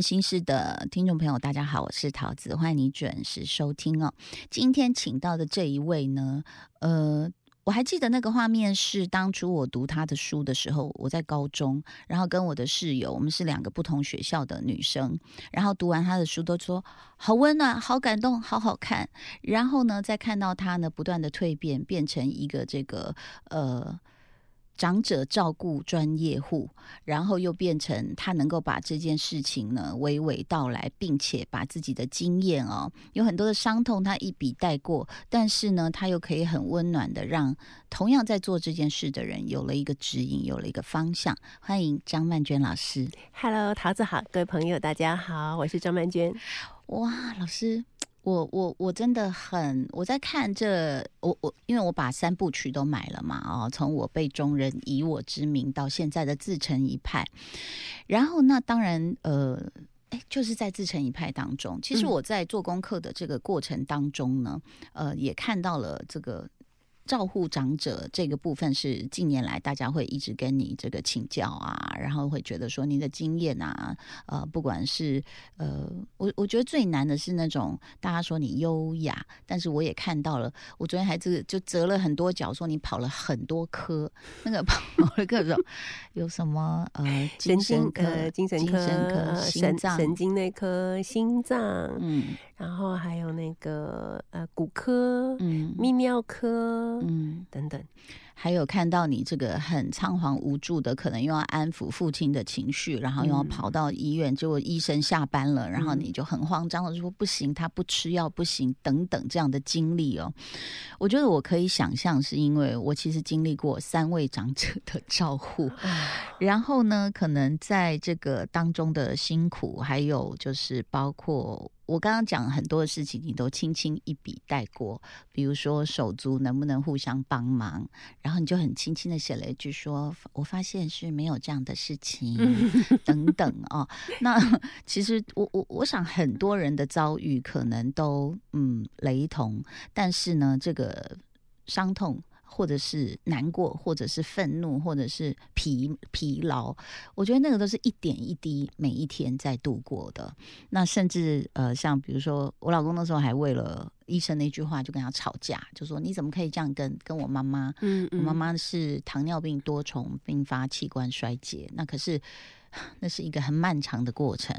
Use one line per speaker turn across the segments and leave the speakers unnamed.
心事的听众朋友，大家好，我是桃子，欢迎你准时收听哦。今天请到的这一位呢，呃，我还记得那个画面是当初我读他的书的时候，我在高中，然后跟我的室友，我们是两个不同学校的女生，然后读完他的书都说好温暖、好感动、好好看。然后呢，再看到他呢不断的蜕变，变成一个这个呃。长者照顾专业户，然后又变成他能够把这件事情呢娓娓道来，并且把自己的经验哦，有很多的伤痛他一笔带过，但是呢，他又可以很温暖的让同样在做这件事的人有了一个指引，有了一个方向。欢迎张曼娟老师
，Hello，桃子好，各位朋友大家好，我是张曼娟。
哇，老师。我我我真的很我在看这我我因为我把三部曲都买了嘛哦，从我辈中人以我之名到现在的自成一派，然后那当然呃哎就是在自成一派当中，其实我在做功课的这个过程当中呢，呃也看到了这个。照护长者这个部分是近年来大家会一直跟你这个请教啊，然后会觉得说您的经验啊，呃，不管是呃，我我觉得最难的是那种大家说你优雅，但是我也看到了，我昨天还这个就折了很多角，说你跑了很多科，那个 跑了各种有什么呃精，
神经科、
精神科、心脏、
神经内科、心脏，嗯。然后还有那个呃骨科，嗯，泌尿科，嗯，等等。
还有看到你这个很仓皇无助的，可能又要安抚父亲的情绪，然后又要跑到医院，结果医生下班了，然后你就很慌张的说不行，他不吃药不行，等等这样的经历哦。我觉得我可以想象，是因为我其实经历过三位长者的照护，然后呢，可能在这个当中的辛苦，还有就是包括。我刚刚讲很多的事情，你都轻轻一笔带过，比如说手足能不能互相帮忙，然后你就很轻轻的写了一句说：“我发现是没有这样的事情。”等等哦。那其实我我我想很多人的遭遇可能都嗯雷同，但是呢，这个伤痛。或者是难过，或者是愤怒，或者是疲疲劳，我觉得那个都是一点一滴，每一天在度过的。那甚至呃，像比如说，我老公那时候还为了医生那句话就跟他吵架，就说你怎么可以这样跟跟我妈妈？嗯，我妈妈是糖尿病多重并发器官衰竭，那可是。那是一个很漫长的过程，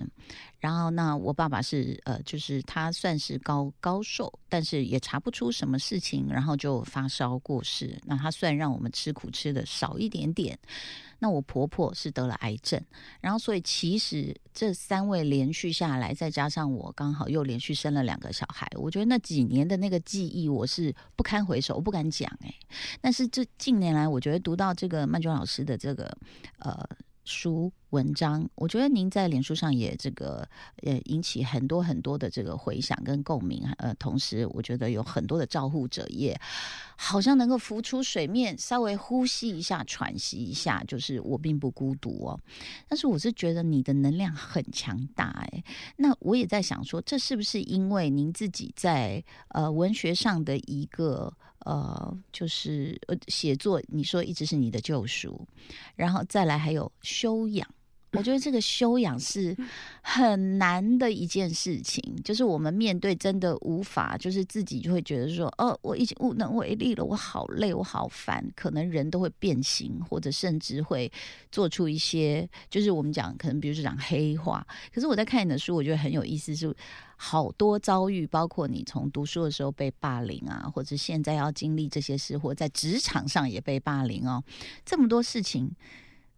然后那我爸爸是呃，就是他算是高高寿，但是也查不出什么事情，然后就发烧过世。那他虽然让我们吃苦吃的少一点点，那我婆婆是得了癌症，然后所以其实这三位连续下来，再加上我刚好又连续生了两个小孩，我觉得那几年的那个记忆我是不堪回首，我不敢讲哎。但是这近年来，我觉得读到这个曼娟老师的这个呃。书文章，我觉得您在脸书上也这个呃引起很多很多的这个回响跟共鸣，呃，同时我觉得有很多的照护者也好像能够浮出水面，稍微呼吸一下，喘息一下，就是我并不孤独哦。但是我是觉得你的能量很强大哎，那我也在想说，这是不是因为您自己在呃文学上的一个。呃，就是呃，写作你说一直是你的救赎，然后再来还有修养。我觉得这个修养是很难的一件事情，就是我们面对真的无法，就是自己就会觉得说，哦，我已经无能为力了，我好累，我好烦，可能人都会变形，或者甚至会做出一些，就是我们讲可能比如说讲黑话。可是我在看你的书，我觉得很有意思，是好多遭遇，包括你从读书的时候被霸凌啊，或者现在要经历这些事，或在职场上也被霸凌哦，这么多事情。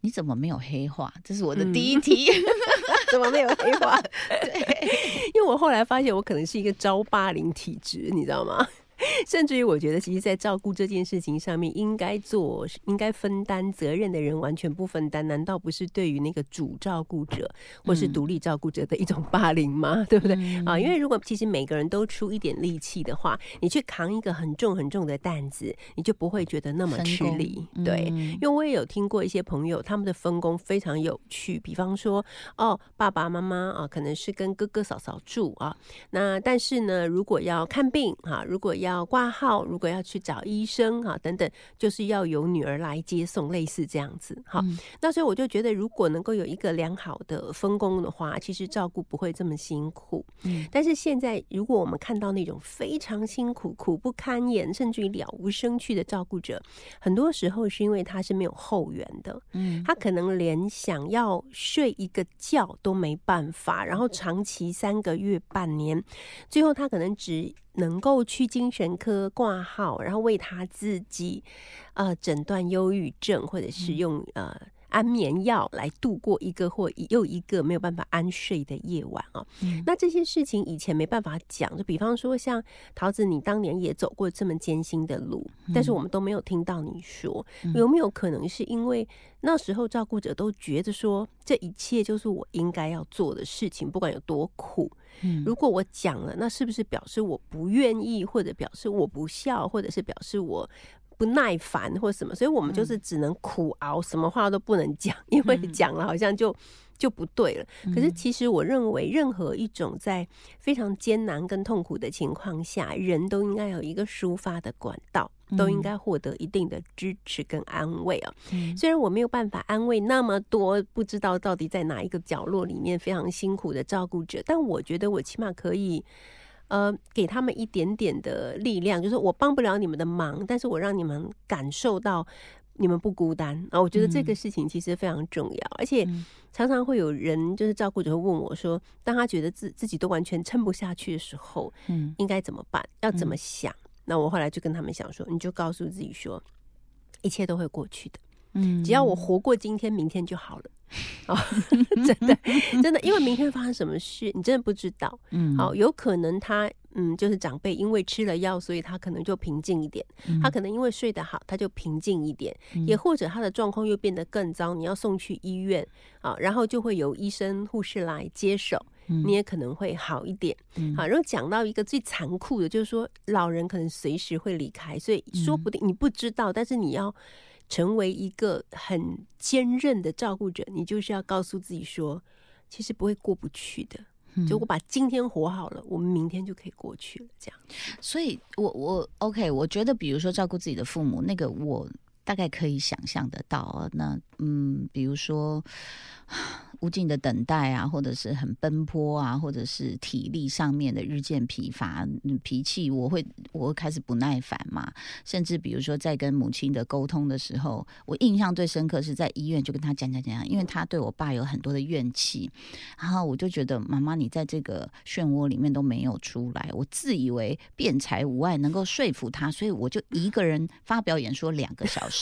你怎么没有黑化？这是我的第一题。
怎么没有黑化？对，因为我后来发现，我可能是一个招霸凌体质，你知道吗？甚至于，我觉得，其实，在照顾这件事情上面，应该做、应该分担责任的人完全不分担，难道不是对于那个主照顾者或是独立照顾者的一种霸凌吗？对不对啊？因为如果其实每个人都出一点力气的话，你去扛一个很重很重的担子，你就不会觉得那么吃力。对，因为我也有听过一些朋友，他们的分工非常有趣。比方说，哦，爸爸妈妈啊，可能是跟哥哥嫂嫂住啊，那但是呢，如果要看病啊，如果要要挂号，如果要去找医生哈等等，就是要由女儿来接送，类似这样子哈。那所以我就觉得，如果能够有一个良好的分工的话，其实照顾不会这么辛苦。嗯，但是现在如果我们看到那种非常辛苦、苦不堪言，甚至于了无生趣的照顾者，很多时候是因为他是没有后援的。嗯，他可能连想要睡一个觉都没办法，然后长期三个月、半年，最后他可能只。能够去精神科挂号，然后为他自己呃诊断忧郁症，或者是用呃安眠药来度过一个或又一个没有办法安睡的夜晚啊。那这些事情以前没办法讲，就比方说像桃子，你当年也走过这么艰辛的路，但是我们都没有听到你说，有没有可能是因为那时候照顾者都觉得说这一切就是我应该要做的事情，不管有多苦。如果我讲了，那是不是表示我不愿意，或者表示我不孝，或者是表示我不耐烦，或什么？所以我们就是只能苦熬，什么话都不能讲，因为讲了好像就就不对了。可是其实我认为，任何一种在非常艰难跟痛苦的情况下，人都应该有一个抒发的管道。都应该获得一定的支持跟安慰啊。虽然我没有办法安慰那么多不知道到底在哪一个角落里面非常辛苦的照顾者，但我觉得我起码可以，呃，给他们一点点的力量，就是我帮不了你们的忙，但是我让你们感受到你们不孤单啊。我觉得这个事情其实非常重要，而且常常会有人就是照顾者会问我说，当他觉得自自己都完全撑不下去的时候，嗯，应该怎么办？要怎么想？那我后来就跟他们想说，你就告诉自己说，一切都会过去的，嗯，只要我活过今天，明天就好了。哦，真的，真的，因为明天发生什么事，你真的不知道。嗯，好，有可能他，嗯，就是长辈因为吃了药，所以他可能就平静一点；他可能因为睡得好，他就平静一点；也或者他的状况又变得更糟，你要送去医院啊，然后就会有医生、护士来接手。你也可能会好一点，好。然后讲到一个最残酷的，就是说老人可能随时会离开，所以说不定你不知道，但是你要成为一个很坚韧的照顾者，你就是要告诉自己说，其实不会过不去的。就我把今天活好了，我们明天就可以过去了。这样，
所以我我 OK，我觉得比如说照顾自己的父母，那个我大概可以想象得到啊。那嗯，比如说。无尽的等待啊，或者是很奔波啊，或者是体力上面的日渐疲乏，脾气我会我会开始不耐烦嘛。甚至比如说在跟母亲的沟通的时候，我印象最深刻是在医院就跟他讲讲讲，因为他对我爸有很多的怨气，然后我就觉得妈妈你在这个漩涡里面都没有出来，我自以为辩才无碍，能够说服他，所以我就一个人发表演说两个小时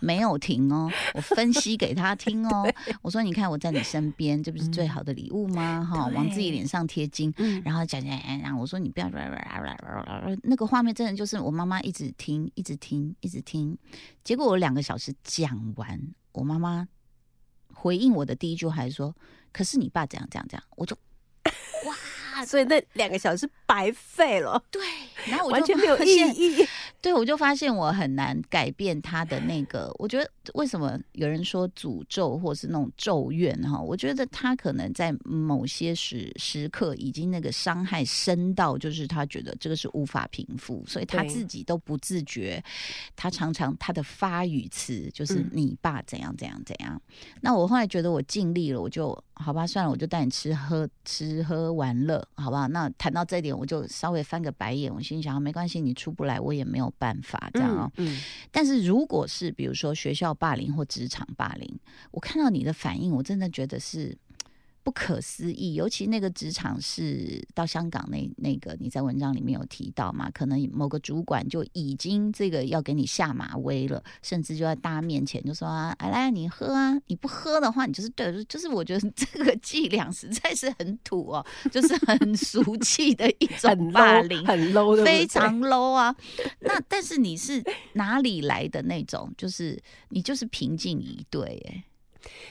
没有停哦，我分析给他听哦，我说你看我在你。身边这不是最好的礼物吗？哈，往自己脸上贴金，然后讲讲，然后我说你不要，那个画面真的就是我妈妈一直听，一直听，一直听。结果我两个小时讲完，我妈妈回应我的第一句还是说：“可是你爸怎样怎样怎样。”我就
哇，所以那两个小时白费了。
对，然后我
完全没有意义。
对，我就发现我很难改变他的那个。我觉得为什么有人说诅咒或是那种咒怨哈？我觉得他可能在某些时时刻已经那个伤害深到，就是他觉得这个是无法平复，所以他自己都不自觉。他常常他的发语词就是“你爸怎样怎样怎样”。那我后来觉得我尽力了，我就好吧，算了，我就带你吃喝吃喝玩乐，好不好？那谈到这点，我就稍微翻个白眼。我心想，没关系，你出不来，我也没有。办法这样啊，嗯，但是如果是比如说学校霸凌或职场霸凌，我看到你的反应，我真的觉得是。不可思议，尤其那个职场是到香港那那个，你在文章里面有提到嘛？可能某个主管就已经这个要给你下马威了，甚至就在大家面前就说啊，来你喝啊，你不喝的话，你就是对，就是我觉得这个伎俩实在是很土哦，就是很俗气的一种霸凌，
很 low，
非常 low 啊。那但是你是哪里来的那种？就是你就是平静一对，哎。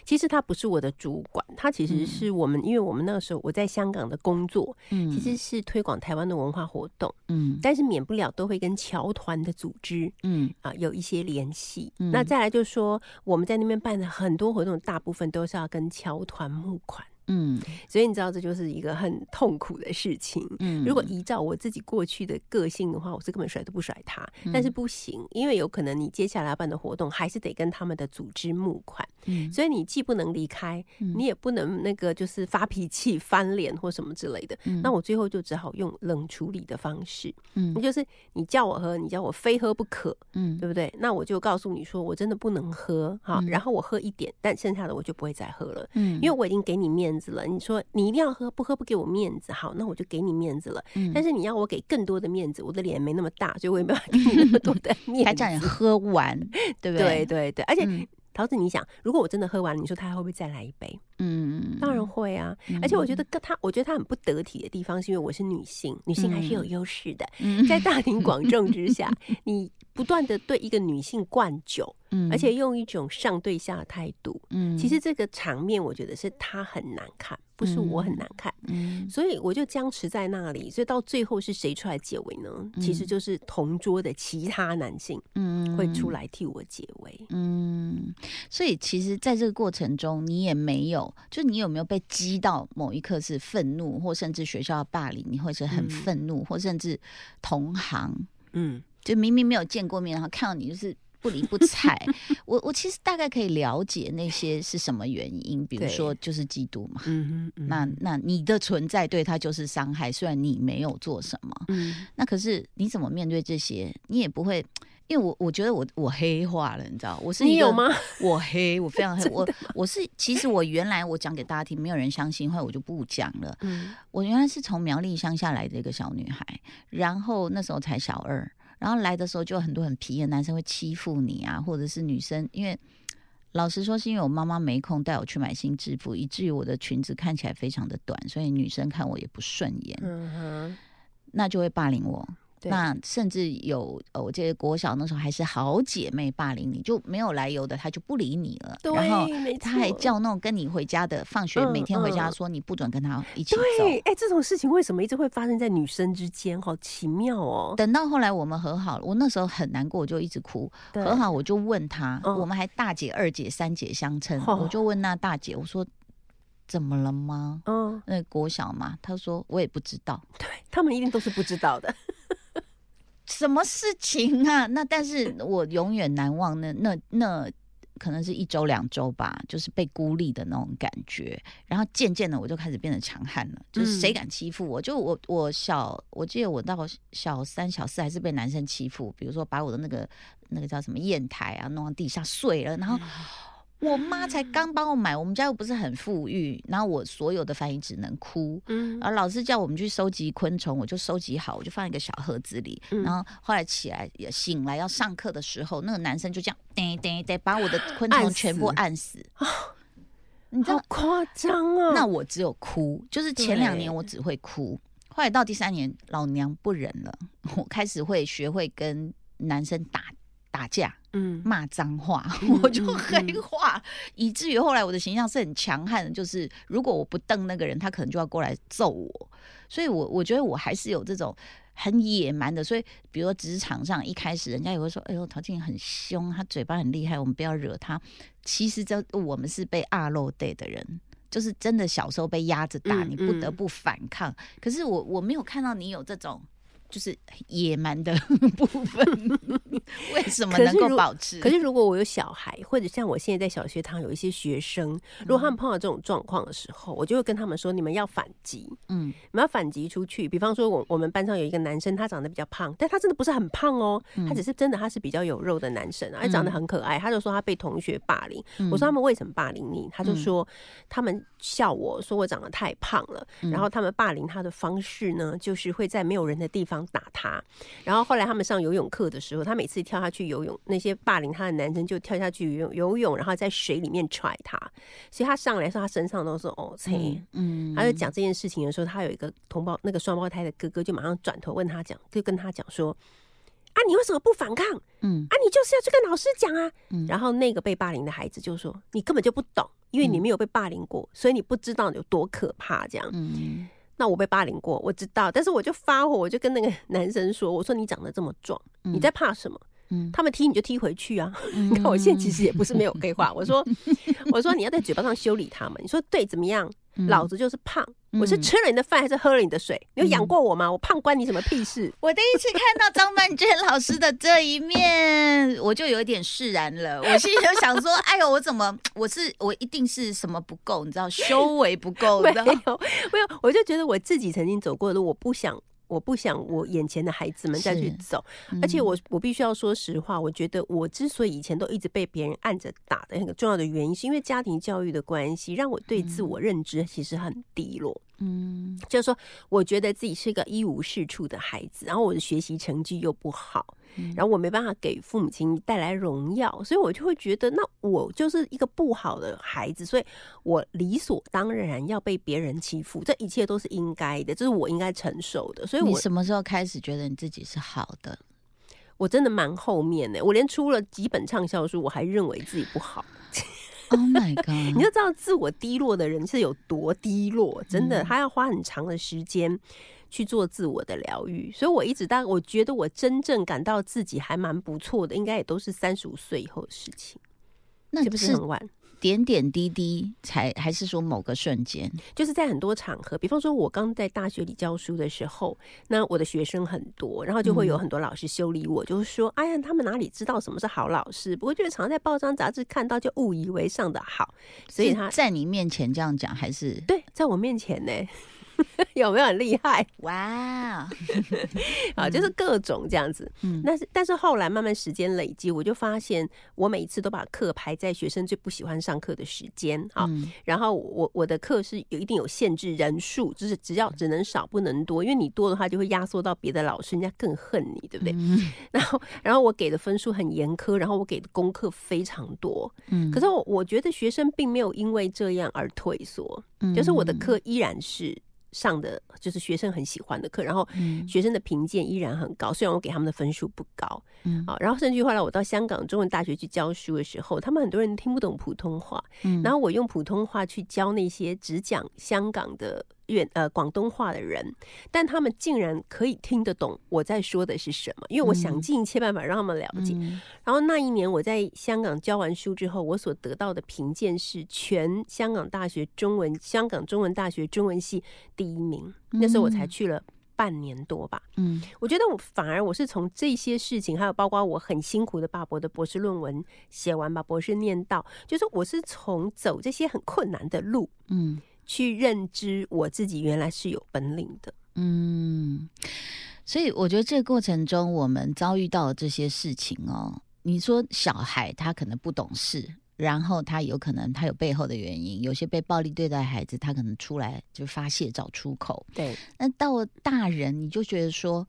其实他不是我的主管，他其实是我们，因为我们那个时候我在香港的工作，嗯，其实是推广台湾的文化活动，嗯，但是免不了都会跟侨团的组织，嗯啊有一些联系。那再来就是说，我们在那边办的很多活动，大部分都是要跟侨团募款。嗯，所以你知道这就是一个很痛苦的事情。嗯，如果依照我自己过去的个性的话，我是根本甩都不甩他。但是不行，因为有可能你接下来要办的活动还是得跟他们的组织募款。嗯，所以你既不能离开，你也不能那个就是发脾气、翻脸或什么之类的。那我最后就只好用冷处理的方式。嗯，就是你叫我喝，你叫我非喝不可。嗯，对不对？那我就告诉你说，我真的不能喝。哈，然后我喝一点，但剩下的我就不会再喝了。嗯，因为我已经给你面子了。你说你一定要喝，不喝不给我面子。好，那我就给你面子了。嗯，但是你要我给更多的面子，我的脸没那么大，所以我也没办法给你那么多的 面子。
还叫你喝完，对不对？
对对对，而且。桃子，你想，如果我真的喝完了，你说他还会不会再来一杯？嗯，当然会啊。而且我觉得跟他，我觉得他很不得体的地方，是因为我是女性，女性还是有优势的。在大庭广众之下，你不断的对一个女性灌酒。嗯，而且用一种上对下的态度，嗯，其实这个场面我觉得是他很难看，不是我很难看，嗯，所以我就僵持在那里，所以到最后是谁出来解围呢？其实就是同桌的其他男性，嗯，会出来替我解围，
嗯，所以其实在这个过程中，你也没有，就你有没有被激到某一刻是愤怒，或甚至学校霸凌，你会是很愤怒，或甚至同行，嗯，就明明没有见过面，然后看到你就是。不理不睬，我我其实大概可以了解那些是什么原因，比如说就是嫉妒嘛。嗯嗯那那你的存在对他就是伤害，虽然你没有做什么。嗯。那可是你怎么面对这些？你也不会，因为我我觉得我我黑化了，你知道？我是
你有吗？
我黑，我非常黑。我我是其实我原来我讲给大家听，没有人相信，后来我就不讲了。嗯。我原来是从苗栗乡下来的一个小女孩，然后那时候才小二。然后来的时候就很多很皮的男生会欺负你啊，或者是女生，因为老实说是因为我妈妈没空带我去买新制服，以至于我的裙子看起来非常的短，所以女生看我也不顺眼，嗯哼，那就会霸凌我。那甚至有，我记得国小那时候还是好姐妹霸凌你，就没有来由的，他就不理你了。然后他还叫那种跟你回家的，放学每天回家说你不准跟他一起走。
哎，这种事情为什么一直会发生在女生之间？好奇妙哦！
等到后来我们和好了，我那时候很难过，我就一直哭。和好我就问他，我们还大姐、二姐、三姐相称，我就问那大姐，我说怎么了吗？嗯，那国小嘛，他说我也不知道。
对他们一定都是不知道的。
什么事情啊？那但是我永远难忘那那那可能是一周两周吧，就是被孤立的那种感觉。然后渐渐的我就开始变得强悍了，就是谁敢欺负我，就我我小我记得我到小三小四还是被男生欺负，比如说把我的那个那个叫什么砚台啊弄到地下碎了，然后。我妈才刚帮我买，我们家又不是很富裕，然后我所有的翻译只能哭。嗯，然后老师叫我们去收集昆虫，我就收集好，我就放一个小盒子里。然后后来起来也醒来要上课的时候，那个男生就这样噔噔噔把我的昆虫全部按死。
你好夸张啊！
那我只有哭，就是前两年我只会哭，后来到第三年老娘不忍了，我开始会学会跟男生打。打架，嗯，骂脏话，我就黑化，以至于后来我的形象是很强悍的。就是如果我不瞪那个人，他可能就要过来揍我。所以，我我觉得我还是有这种很野蛮的。所以，比如说职场上一开始，人家也会说：“哎呦，陶静很凶，他嘴巴很厉害，我们不要惹他。”其实，这我们是被二漏 day 的人，就是真的小时候被压着打，你不得不反抗。可是，我我没有看到你有这种。就是野蛮的 部分，为什么能够保持？
可是如果我有小孩，或者像我现在在小学堂有一些学生，如果他们碰到这种状况的时候，我就会跟他们说：你们要反击，嗯，你们要反击出去。比方说，我我们班上有一个男生，他长得比较胖，但他真的不是很胖哦，他只是真的他是比较有肉的男生，而且长得很可爱。他就说他被同学霸凌，我说他们为什么霸凌你？他就说他们笑我说我长得太胖了，然后他们霸凌他的方式呢，就是会在没有人的地方。打他，然后后来他们上游泳课的时候，他每次跳下去游泳，那些霸凌他的男生就跳下去游泳，游泳然后在水里面踹他，所以他上来说他身上都是哦切，嗯，他就讲这件事情的时候，他有一个同胞那个双胞胎的哥哥就马上转头问他讲，就跟他讲说啊，你为什么不反抗？嗯，啊，你就是要去跟老师讲啊，然后那个被霸凌的孩子就说你根本就不懂，因为你没有被霸凌过，所以你不知道有多可怕，这样，嗯。那我被霸凌过，我知道，但是我就发火，我就跟那个 男生说：“我说你长得这么壮，你在怕什么？嗯，他们踢你就踢回去啊！你看我现在其实也不是没有 废话，我说我说你要在嘴巴上修理他们，你说对怎么样？老子就是胖，我是吃了你的饭还是喝了你的水？你有养过我吗？我胖关你什么屁事？
我第一次看到张曼娟老师的这一面，我就有点释然了。我心里就想说：哎呦，我怎么我是我一定是什么不够？你知道修为不够？
没有没有，我就觉得我自己曾经走过的路，我不想。我不想我眼前的孩子们再去走，而且我我必须要说实话，我觉得我之所以以前都一直被别人按着打的那个重要的原因，是因为家庭教育的关系，让我对自我认知其实很低落。嗯，就是说，我觉得自己是一个一无是处的孩子，然后我的学习成绩又不好，然后我没办法给父母亲带来荣耀，所以我就会觉得，那我就是一个不好的孩子，所以我理所当然要被别人欺负，这一切都是应该的，这是我应该承受的。所以，
你什么时候开始觉得你自己是好的？
我真的蛮后面的，我连出了几本畅销书，我还认为自己不好。
Oh my god！
你就知道自我低落的人是有多低落，真的，他要花很长的时间去做自我的疗愈。所以我一直当我觉得我真正感到自己还蛮不错的，应该也都是三十五岁以后的事情，
那
是不是很晚？
点点滴滴才还是说某个瞬间，
就是在很多场合，比方说我刚在大学里教书的时候，那我的学生很多，然后就会有很多老师修理我，就是说，哎呀，他们哪里知道什么是好老师？不过就是常在报章杂志看到，就误以为上的好，
所以他在你面前这样讲，还是
对，在我面前呢。有没有很厉害？
哇，
啊，就是各种这样子。嗯，但是但是后来慢慢时间累积，我就发现我每一次都把课排在学生最不喜欢上课的时间啊。然后我我的课是有一定有限制人数，就是只要只能少不能多，因为你多的话就会压缩到别的老师，人家更恨你，对不对？然后然后我给的分数很严苛，然后我给的功课非常多。嗯，可是我我觉得学生并没有因为这样而退缩，就是我的课依然是。上的就是学生很喜欢的课，然后学生的评鉴依然很高，虽然我给他们的分数不高，嗯，啊，然后甚至后来我到香港中文大学去教书的时候，他们很多人听不懂普通话，嗯，然后我用普通话去教那些只讲香港的。粤呃广东话的人，但他们竟然可以听得懂我在说的是什么，因为我想尽一切办法让他们了解。然后那一年我在香港教完书之后，我所得到的评鉴是全香港大学中文香港中文大学中文系第一名。那时候我才去了半年多吧。嗯，我觉得我反而我是从这些事情，还有包括我很辛苦的把我的博士论文写完，把博士念到，就是我是从走这些很困难的路，嗯。去认知我自己原来是有本领的，
嗯，所以我觉得这个过程中我们遭遇到的这些事情哦，你说小孩他可能不懂事，然后他有可能他有背后的原因，有些被暴力对待孩子，他可能出来就发泄找出口，
对，
那到大人你就觉得说。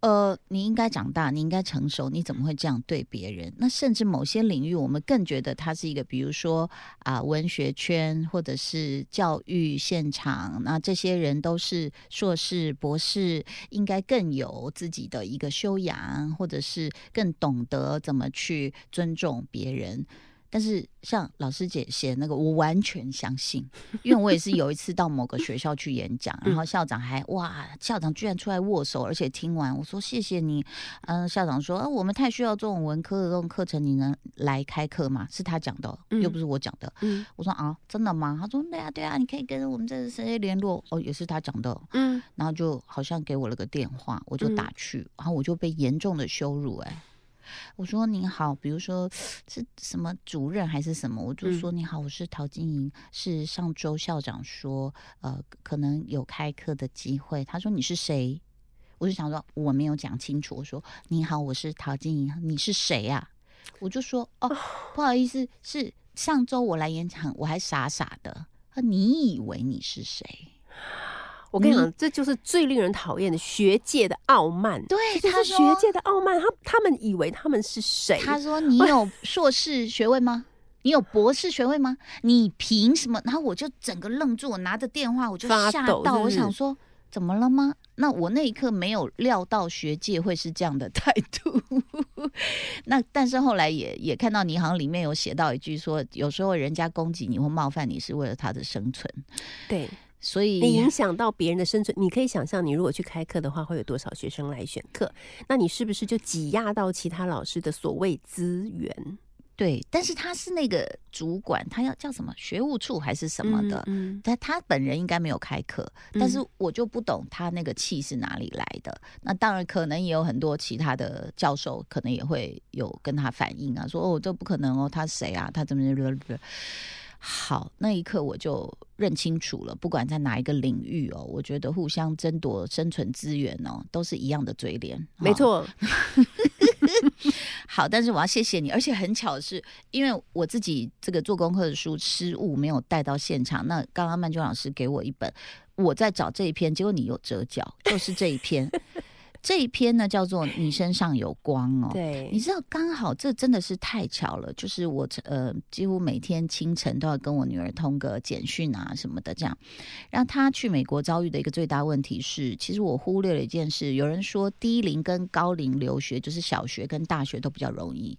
呃，你应该长大，你应该成熟，你怎么会这样对别人？那甚至某些领域，我们更觉得他是一个，比如说啊，文学圈或者是教育现场，那这些人都是硕士、博士，应该更有自己的一个修养，或者是更懂得怎么去尊重别人。但是像老师姐写那个，我完全相信，因为我也是有一次到某个学校去演讲，然后校长还哇，校长居然出来握手，而且听完我说谢谢你，嗯，校长说啊，我们太需要这种文科的这种课程，你能来开课吗？是他讲的，又不是我讲的。嗯我说啊，真的吗？他说对啊对啊，你可以跟我们这谁联络哦，也是他讲的。嗯，然后就好像给我了个电话，我就打去，然后我就被严重的羞辱，哎。我说你好，比如说是什么主任还是什么，我就说你好，我是陶晶莹，是上周校长说呃可能有开课的机会。他说你是谁？我就想说我没有讲清楚。我说你好，我是陶晶莹，你是谁呀？我就说哦不好意思，是上周我来演讲，我还傻傻的。你以为你是谁？
我跟你讲，这就是最令人讨厌的学界的傲慢。
对，
他说学界的傲慢，他他们以为他们是谁？
他说：“你有 硕士学位吗？你有博士学位吗？你凭什么？”然后我就整个愣住，我拿着电话，我就吓到，我想说怎么了吗？那我那一刻没有料到学界会是这样的态度。那但是后来也也看到你好像里面有写到一句说，有时候人家攻击你或冒犯你是为了他的生存。
对。
所以
你影响到别人的生存，你可以想象，你如果去开课的话，会有多少学生来选课？那你是不是就挤压到其他老师的所谓资源？
对，但是他是那个主管，他要叫什么学务处还是什么的，
嗯，
但他本人应该没有开课，但是
嗯
我就不懂他那个气是哪里来的。那当然，可能也有很多其他的教授，可能也会有跟他反映啊，说哦，这不可能哦，他谁啊？他怎么好？那一刻我就认清楚了，不管在哪一个领域哦，我觉得互相争夺生存资源哦，都是一样的嘴脸。哦
没错，
好，但是我要谢谢你，而且很巧的是，因为我自己这个做功课的书失误没有带到现场，那刚刚曼娟老师给我一本，我在找这一篇，结果你有折角，就是这一篇，这一篇呢叫做《你身上有光》哦。
对
你，知道，刚好这真的是太巧了，就是我呃，几乎每天清晨都要跟我女儿通个简讯啊什么的，这样。让她去美国遭遇的一个最大问题是，其实我忽略了一件事。有人说低龄跟高龄留学，就是小学跟大学都比较容易，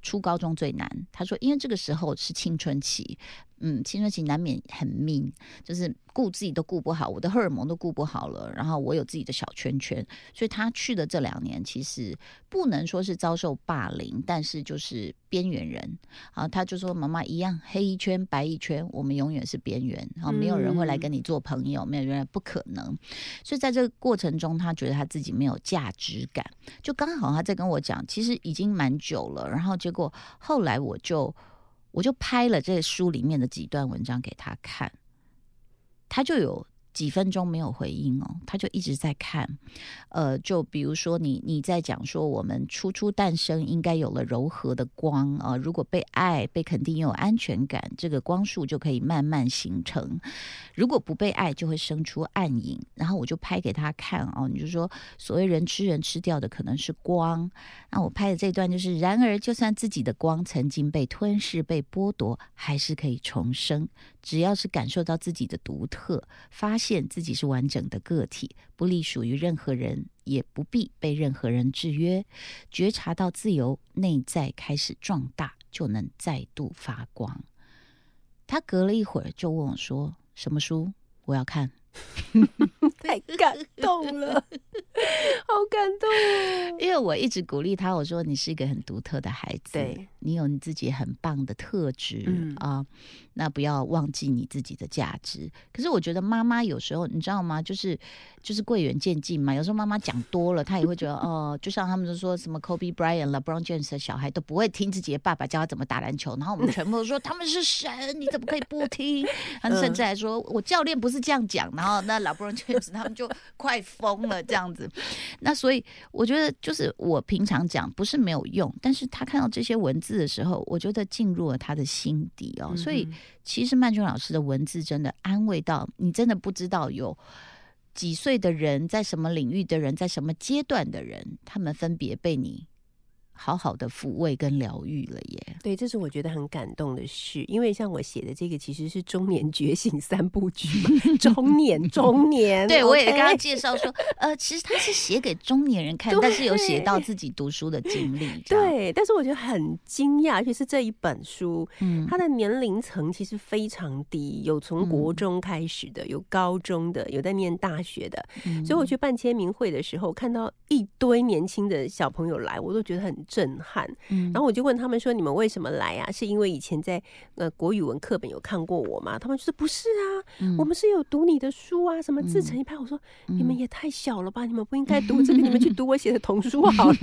初高中最难。他说，因为这个时候是青春期，嗯，青春期难免很命，就是顾自己都顾不好，我的荷尔蒙都顾不好了，然后我有自己的小圈圈，所以他去的这两年，其实不能说是遭受霸凌，但是就是边缘人啊。他就说：“妈妈一样，黑一圈白一圈，我们永远是边缘啊，没有人会来跟你做朋友，没有人不可能。”所以在这个过程中，他觉得他自己没有价值感，就刚好他在跟我讲，其实已经蛮久了，然后结果后来我就我就拍了这书里面的几段文章给他看，他就有几分钟没有回应哦，他就一直在看。呃，就比如说你你在讲说我们初初诞生应该有了柔和的光啊、如果被爱、被肯定、有安全感，这个光束就可以慢慢形成。如果不被爱，就会生出暗影。然后我就拍给他看哦，你就说所谓人吃人吃掉的可能是光。那我拍的这段就是，然而就算自己的光曾经被吞噬、被剥夺，还是可以重生。只要是感受到自己的独特，发现自己是完整的个体，不隶属于任何人，也不必被任何人制约，觉察到自由，内在开始壮大，就能再度发光。他隔了一会儿就问我说：“什么书？我要看。”
太感动了，好感动哦。
因为我一直鼓励他，我说你是一个很独特的孩子，
对
你有你自己很棒的特质、
嗯
啊，那不要忘记你自己的价值。可是我觉得妈妈有时候你知道吗？就是就是贵远渐近嘛，有时候妈妈讲多了，她也会觉得 哦，就像他们都说什么 Kobe Bryant、LeBron James 的小孩都不会听自己的爸爸教他怎么打篮球，然后我们全部都说他们是神，你怎么可以不听？他们甚至还说我教练不是这样讲，然后那 LeBron James 他们就快疯了这样子。那所以我觉得，就是我平常讲不是没有用，但是他看到这些文字的时候，我觉得进入了他的心底哦。所以其实曼君老师的文字真的安慰到你，真的不知道有几岁的人，在什么领域的人，在什么阶段的人，他们分别被你好好的抚慰跟疗愈了耶。
对，这是我觉得很感动的事，因为像我写的这个其实是中年觉醒三部曲，中年 中年，
对，我也刚刚介绍说，呃，其实他是写给中年人看，但是有写到自己读书的经历。
对，但是我觉得很惊讶，而且是这一本书，
嗯
它的年龄层其实非常低，有从国
嗯
中开始的，有高中的，有在念大学的。
嗯
所以我去办签名会的时候，看到一堆年轻的小朋友来，我都觉得很震撼。
嗯
然后我就问他们说：“你们为什么来啊？是因为以前在呃国语文课本有看过我吗？”他们就说：“不是啊，
嗯
我们是有读你的书啊，什么自成一派。”我说：“你们也太小了吧，你们不应该读这个，你们去读我写的童书 好了。”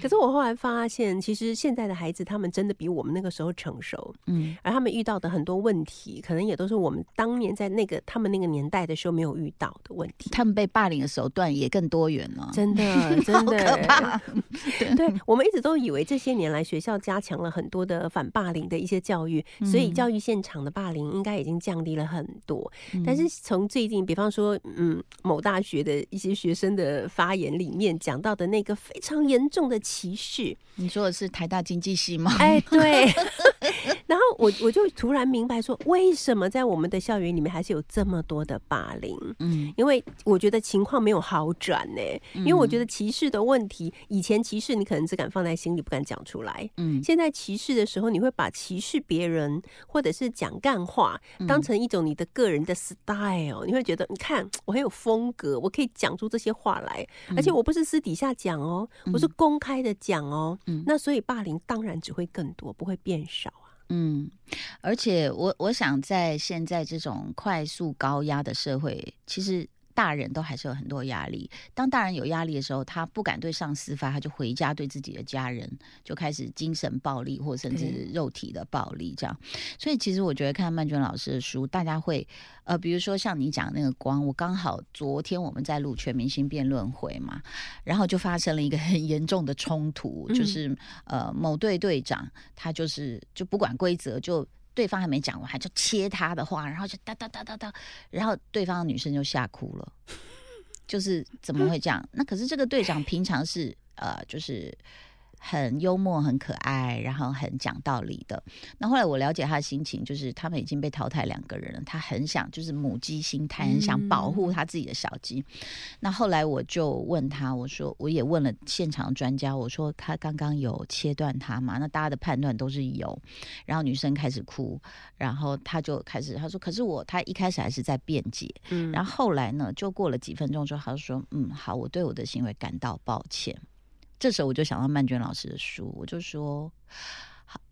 可是我后来发现，其实现在的孩子他们真的比我们那个时候成熟，
嗯
而他们遇到的很多问题，可能也都是我们当年在那个他们那个年代的时候没有遇到的问题。
他们被霸凌的手段也更多元了。
真的，真
好
的
可怕！
对我们一直都以为这些年来学校加强了很多的反霸凌的一些教育，所以
嗯
教育现场的霸凌应该已经降低了很多。
嗯
但是从最近，比方说，嗯，某大学的一些学生的发言里面讲到的那个非常严重的歧视，
你说的是台大经济系吗？
哎，对。然后我我就突然明白说，为什么在我们的校园里面还是有这么多的霸凌？嗯，因为我觉得情况没有好转呢。因为我觉得歧视的问题，以前歧视你可能只敢放在心里，不敢讲出来。嗯，现在歧视的时候，你会把歧视别人或者是讲干话当成一种你的个人的 style。你会觉得，你看我很有风格，我可以讲出这些话来，而且我不是私底下讲哦，我是公开的讲哦。嗯，那所以霸凌当然只会更多，不会变少啊。
嗯，而且我我想在现在这种快速高压的社会，其实。大人都还是有很多压力。当大人有压力的时候，他不敢对上司发，他就回家对自己的家人就开始精神暴力，或甚至肉体的暴力。这样，所以其实我觉得看曼娟老师的书，大家会呃，比如说像你讲那个光，我刚好昨天我们在录全明星辩论会嘛，然后就发生了一个很严重的冲突，就是呃某队队长他就是就不管规则就。对方还没讲完，还就切他的话，然后就哒哒哒哒哒，然后对方的女生就吓哭了，就是怎么会这样？那可是这个队长平常是呃，就是。很幽默、很可爱，然后很讲道理的。那后来我了解他的心情，就是他们已经被淘汰两个人了，他很想就是母鸡心态，很想保护他自己的小鸡。那后来我就问他，我说我也问了现场专家，我说他刚刚有切断他嘛？那大家的判断都是有。然后女生开始哭，然后他就开始他说，可是我他一开始还是在辩解，嗯，然后后来呢，就过了几分钟之后，他就说，嗯，好，我对我的行为感到抱歉。这时候我就想到曼娟老师的书，我就说：“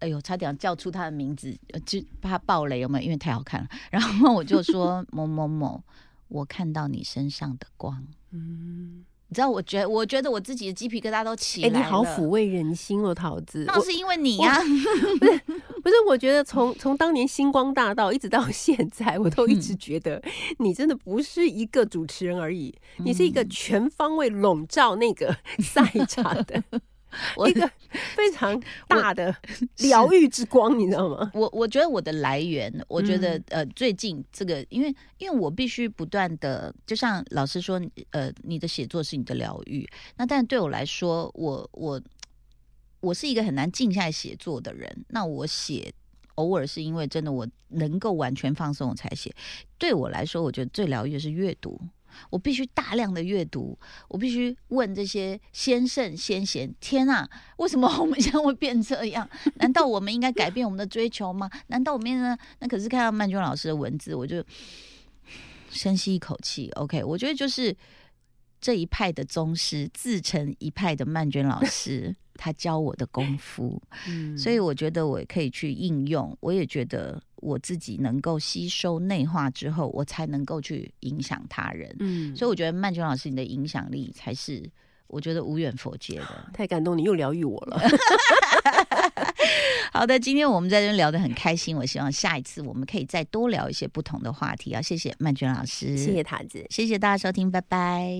哎呦，差点叫出他的名字，就怕爆雷有没有？因为太好看了。”然后我就说：“某某某，我看到你身上的光。”嗯。你知道，我觉得，我觉得我自己的鸡皮疙瘩都起来了。
你好抚慰人心哦，桃子。
那是因为你呀，
不是不是？我觉得从从当年星光大道一直到现在，我都一直觉得你真的不是一个主持人而已，你是一个全方位笼罩那个 赛场的。一个 非常大的 疗愈之光，你知道吗？
我我觉得我的来源，我觉得呃，最近这个，因为因为我必须不断的，就像老师说，呃，你的写作是你的疗愈。那但对我来说，我我我是一个很难静下来写作的人。那我写偶尔是因为真的我能够完全放松我才写。对我来说，我觉得最疗愈的是阅读。我必须大量的阅读，我必须问这些先圣先贤：天啊，为什么 我们现在会变这样？难道我们应该改变我们的追求吗？难道我们呢？那可是看到曼娟老师的文字，我就深吸一口气。OK，我觉得就是这一派的宗师，自成一派的曼娟老师。他教我的功夫，嗯，所以我觉得我可以去应用，我也觉得我自己能够吸收内化之后，我才能够去影响他人，嗯，所以我觉得曼娟老师你的影响力才是我觉得无远佛界的，
太感动，你又疗愈我了。
好的，今天我们在这聊得很开心，我希望下一次我们可以再多聊一些不同的话题啊！谢谢曼娟老师，
谢谢塔子，
谢谢大家收听，拜拜。